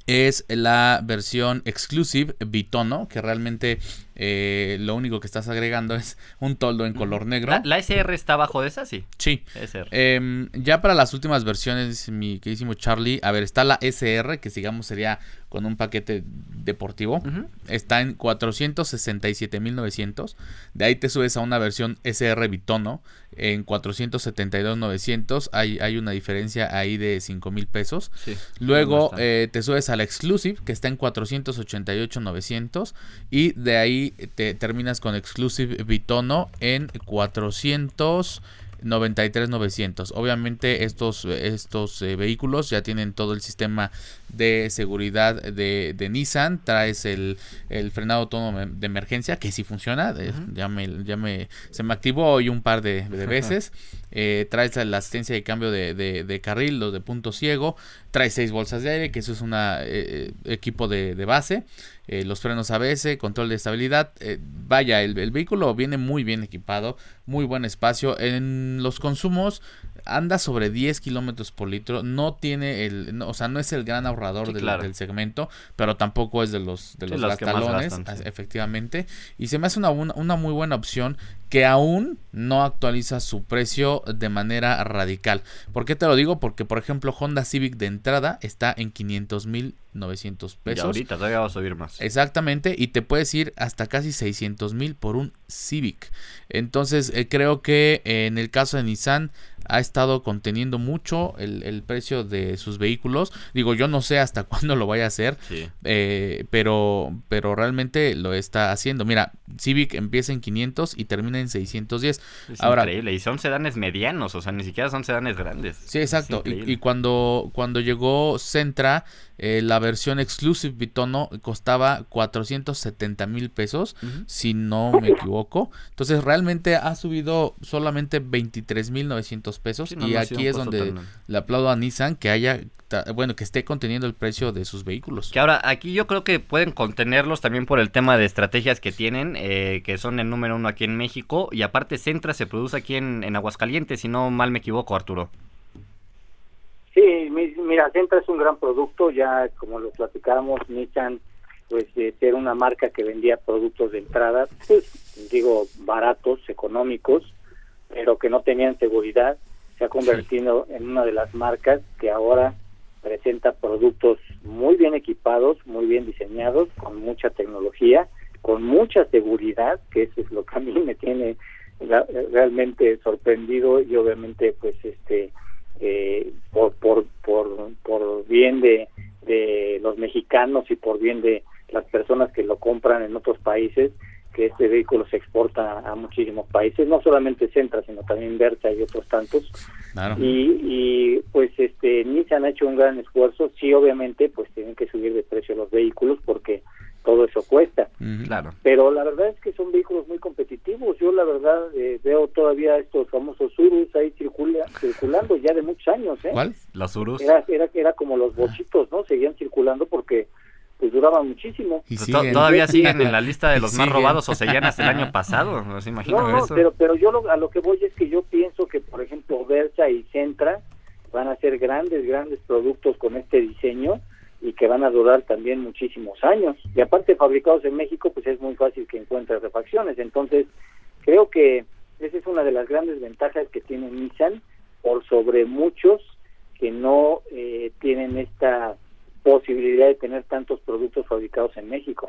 es la versión exclusive Bitono, que realmente eh, lo único que estás agregando es un toldo en color negro. ¿La, SR está abajo de esa? Sí. Sí. Em, ya para las últimas versiones, mi queridísimo Charlie, a ver, está la SR, que digamos sería con un paquete deportivo. Está en 467.900. De ahí te subes a una versión SR Bitono en 472.900. Hay, hay una diferencia ahí de 5.000 pesos. Luego eh, te subes a la Exclusive, que está en 488.900. Y de ahí te terminas con Exclusive Bitono en 400. 93,900. Obviamente estos, estos eh, vehículos ya tienen todo el sistema de seguridad de, de Nissan. Traes el, el, frenado autónomo de emergencia que sí funciona. ya, me, ya me, se me activó hoy un par de, veces. Eh, traes la asistencia de cambio de, de, carril, los de punto ciego. Traes seis bolsas de aire, que eso es un eh, equipo de, base. Los frenos ABS, control de estabilidad. vaya, el, el vehículo viene muy bien equipado, muy buen espacio. En los consumos anda sobre 10 kilómetros por litro, no tiene el, o sea, no es el gran ahorrador del, segmento, pero tampoco es de los de los, talones, efectivamente, y se me hace una, una muy buena opción que aún no actualiza su precio de manera radical. ¿Por qué te lo digo? Porque, por ejemplo, Honda Civic de entrada está en 500 mil 900 pesos. Y ahorita todavía va a subir más. Exactamente, y te puedes ir hasta casi 600 mil por un Civic. Entonces, eh, creo que en el caso de Nissan ha estado conteniendo mucho el, precio de sus vehículos. Digo, yo no sé hasta [LAUGHS] cuándo lo vaya a hacer, eh, pero, pero realmente lo está haciendo. Mira, Civic empieza en 500 y termina en 610. Es Ahora, increíble, y son sedanes medianos, o sea, ni siquiera son sedanes grandes. Sí, exacto. Y, y, cuando, cuando llegó Centra, eh, la versión Exclusive Bitono costaba 470 mil pesos, si no me equivoco. Entonces realmente ha subido solamente 23 mil 900 pesos. y aquí es donde le aplaudo a Nissan que haya bueno, que esté conteniendo el precio de sus vehículos. Que ahora, aquí yo creo que pueden contenerlos también por el tema de estrategias que tienen, eh, que son el número uno aquí en México, y aparte Centra se produce aquí en, en Aguascalientes, si no mal me equivoco, Arturo. Sí, mira, Centra es un gran producto, ya como lo platicábamos, Nissan, pues de ser una marca que vendía productos de entrada, pues digo, baratos, económicos, pero que no tenían seguridad, se ha convertido en una de las marcas que ahora presenta productos muy bien equipados, muy bien diseñados, con mucha tecnología, con mucha seguridad, que eso es lo que a mí me tiene realmente sorprendido y obviamente pues este eh, por, por, por, por bien de, de los mexicanos y por bien de las personas que lo compran en otros países, que este vehículo se exporta a muchísimos países, no solamente Centra, sino también Berta y otros tantos. Y, y pues este Nissan ha hecho un gran esfuerzo, sí obviamente pues tienen que subir de precio los vehículos porque todo eso cuesta. Claro. Pero la verdad es que son vehículos muy competitivos. Yo la verdad eh, veo todavía estos famosos Urus ahí circula, circulando ya de muchos años. ¿eh? ¿Cuál? Los Urus. Era, era, era como los bochitos, ¿no? Seguían circulando porque pues duraban muchísimo. ¿Y ¿Todavía siguen en la [LAUGHS] lista de los más robados o seguían hasta el año [LAUGHS] pasado? No, no, no pero, pero yo a lo que voy es que yo pienso que, por ejemplo, Versa y Centra van a ser grandes, grandes productos con este diseño y que van a durar también muchísimos años. Y aparte fabricados en México, pues es muy fácil que encuentres refacciones. Entonces, creo que esa es una de las grandes ventajas que tiene Nissan por sobre muchos que no eh, tienen esta posibilidad de tener tantos productos fabricados en México.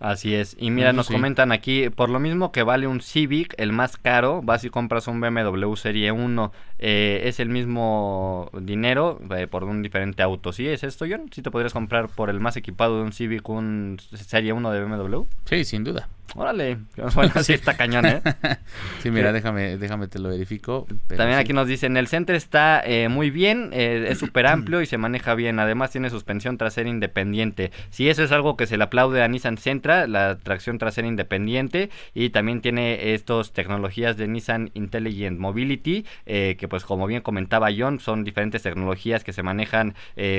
Así es. Y mira, nos comentan aquí, por lo mismo que vale un Civic, el más caro, vas y compras un BMW Serie 1, eh, es el mismo dinero eh, por un diferente auto. ¿Sí es esto, John? ¿Sí te podrías comprar por el más equipado de un Civic un Serie 1 de BMW? Sí, sin duda. Órale, bueno, [LAUGHS] sí está cañón, ¿eh? [LAUGHS] sí, mira, déjame, déjame te lo verifico. También aquí nos dicen, el Centro está eh, muy bien, eh, es súper [CLEARS THROAT] amplio y se maneja bien. Además tiene suspensión trasera independiente. Sí, eso es algo que se le aplaude a Nissan Sentra, la tracción trasera independiente. Y también tiene estos tecnologías de Nissan Intelligent Mobility, eh, que pues como bien comentaba John, son diferentes tecnologías que se manejan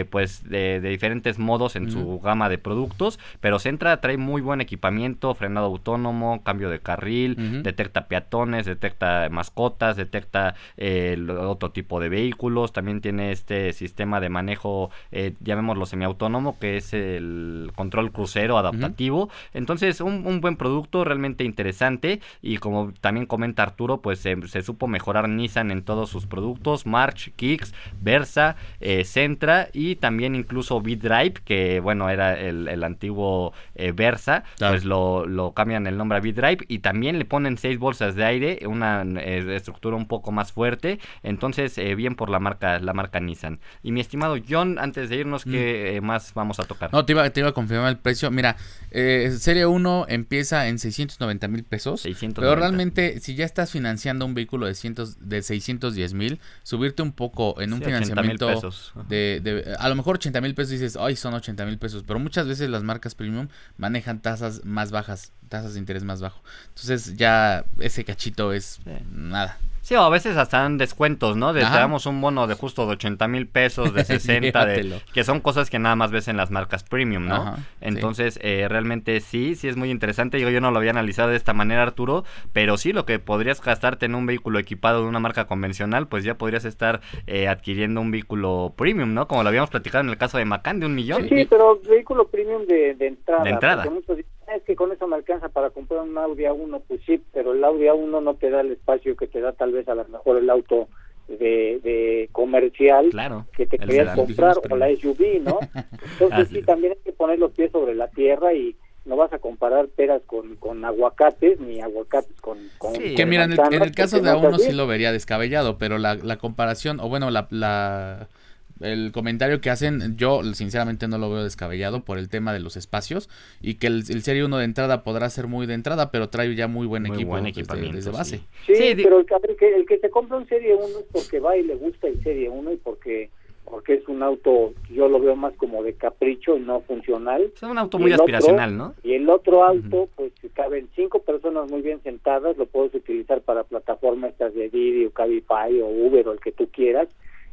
pues de, diferentes modos en su gama de productos. Pero Sentra trae muy buen equipamiento, frenado autónomo, cambio de carril, detecta peatones, detecta mascotas, detecta eh, otro tipo de vehículos, también tiene este sistema de manejo, eh, llamémoslo semiautónomo, que es el control crucero adaptativo. Entonces, un, buen producto realmente interesante. Y como también comenta Arturo, pues se supo mejorar Nissan en todos sus productos, March, Kicks, Versa, eh, Centra y también incluso V-Drive, que bueno, era el, antiguo Versa, pues lo, lo cambian el nombre a V-Drive y también le ponen seis bolsas de aire, una eh, estructura un poco más fuerte, entonces eh, bien por la marca, la marca Nissan. Y mi estimado John, antes de irnos, ¿qué mm. más vamos a tocar? No, te iba, te iba a confirmar el precio. Mira, Serie 1 empieza en 690 mil pesos, pero realmente si ya estás financiando un vehículo de, cientos, de 610 mil, subirte un poco en un financiamiento de, de, a lo mejor 80 mil pesos dices, ay, son 80 mil pesos, pero muchas veces las marcas premium manejan tasas más bajas, tasas de interés más bajo. Entonces ya ese cachito es nada. Sí, o a veces hasta dan descuentos, ¿no? De, te damos un bono de justo de 80 mil pesos, de [LAUGHS] 60, de, que son cosas que nada más ves en las marcas premium, ¿no? Entonces, eh, realmente sí, sí es muy interesante. Yo, yo no lo había analizado de esta manera, Arturo, pero sí, lo que podrías gastarte en un vehículo equipado de una marca convencional, pues ya podrías estar eh, adquiriendo un vehículo premium, ¿no? Como lo habíamos platicado en el caso de Macan, de un millón. Sí, pero vehículo premium de, entrada. De entrada es que con eso me alcanza para comprar un Audi A1, pues sí, pero el Audi A1 no te da el espacio que te da tal vez a lo mejor el auto de, de comercial que te querías comprar o la SUV, ¿no? [LAUGHS] Entonces sí, también hay que poner los pies sobre la tierra y no vas a comparar peras con, con aguacates ni aguacates con... con que mira, en el, caso de A1 sí lo vería descabellado, pero la, la comparación, o bueno, la, la el comentario que hacen, yo sinceramente no lo veo descabellado por el tema de los espacios y que el, Serie 1 de entrada podrá ser muy de entrada, pero trae ya muy buen equipo desde, base. Sí, pero el que, el que se compra un Serie 1 es porque va y le gusta el Serie 1 y porque porque es un auto, yo lo veo más como de capricho y no funcional. Es un auto muy aspiracional, ¿no? Y el otro auto, pues si caben cinco personas muy bien sentadas, lo puedes utilizar para plataformas estas de Didi o Cabify o Uber o el que tú quieras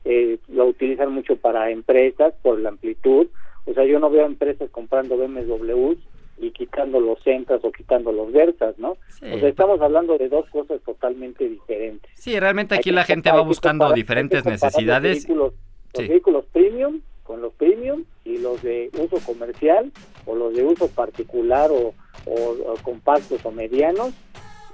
eh, lo utilizan mucho para empresas por la amplitud. O sea, yo no veo empresas comprando BMWs y quitando los Centras o quitando los Versas, ¿no? o sea, estamos hablando de dos cosas totalmente diferentes. Sí, realmente aquí la gente va buscando diferentes necesidades. Los vehículos, premium con los premium y los de uso comercial o los de uso particular o, o compactos o medianos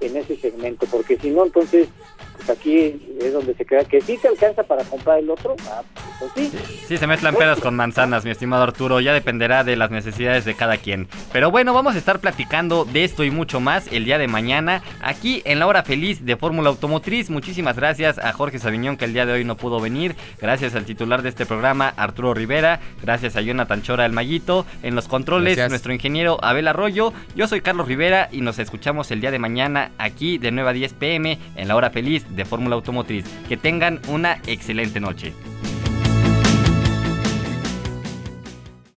en ese segmento, porque si no, entonces pues aquí es donde se crea que sí te alcanza para comprar el otro, ah, pues sí. Sí, se mezclan peras con manzanas, mi estimado Arturo, ya dependerá de las necesidades de cada quien. Pero bueno, vamos a estar platicando de esto y mucho más el día de mañana, aquí en la hora feliz de Fórmula Automotriz. Muchísimas gracias a Jorge Sabiñón, que el día de hoy no pudo venir, gracias al titular de este programa, Arturo Rivera, gracias a Jonathan Chora el Mayito, en los controles, nuestro ingeniero Abel Arroyo, yo soy Carlos Rivera y nos escuchamos el día de mañana aquí de 9 a 10 pm en la hora feliz de Fórmula Automotriz. Que tengan una excelente noche.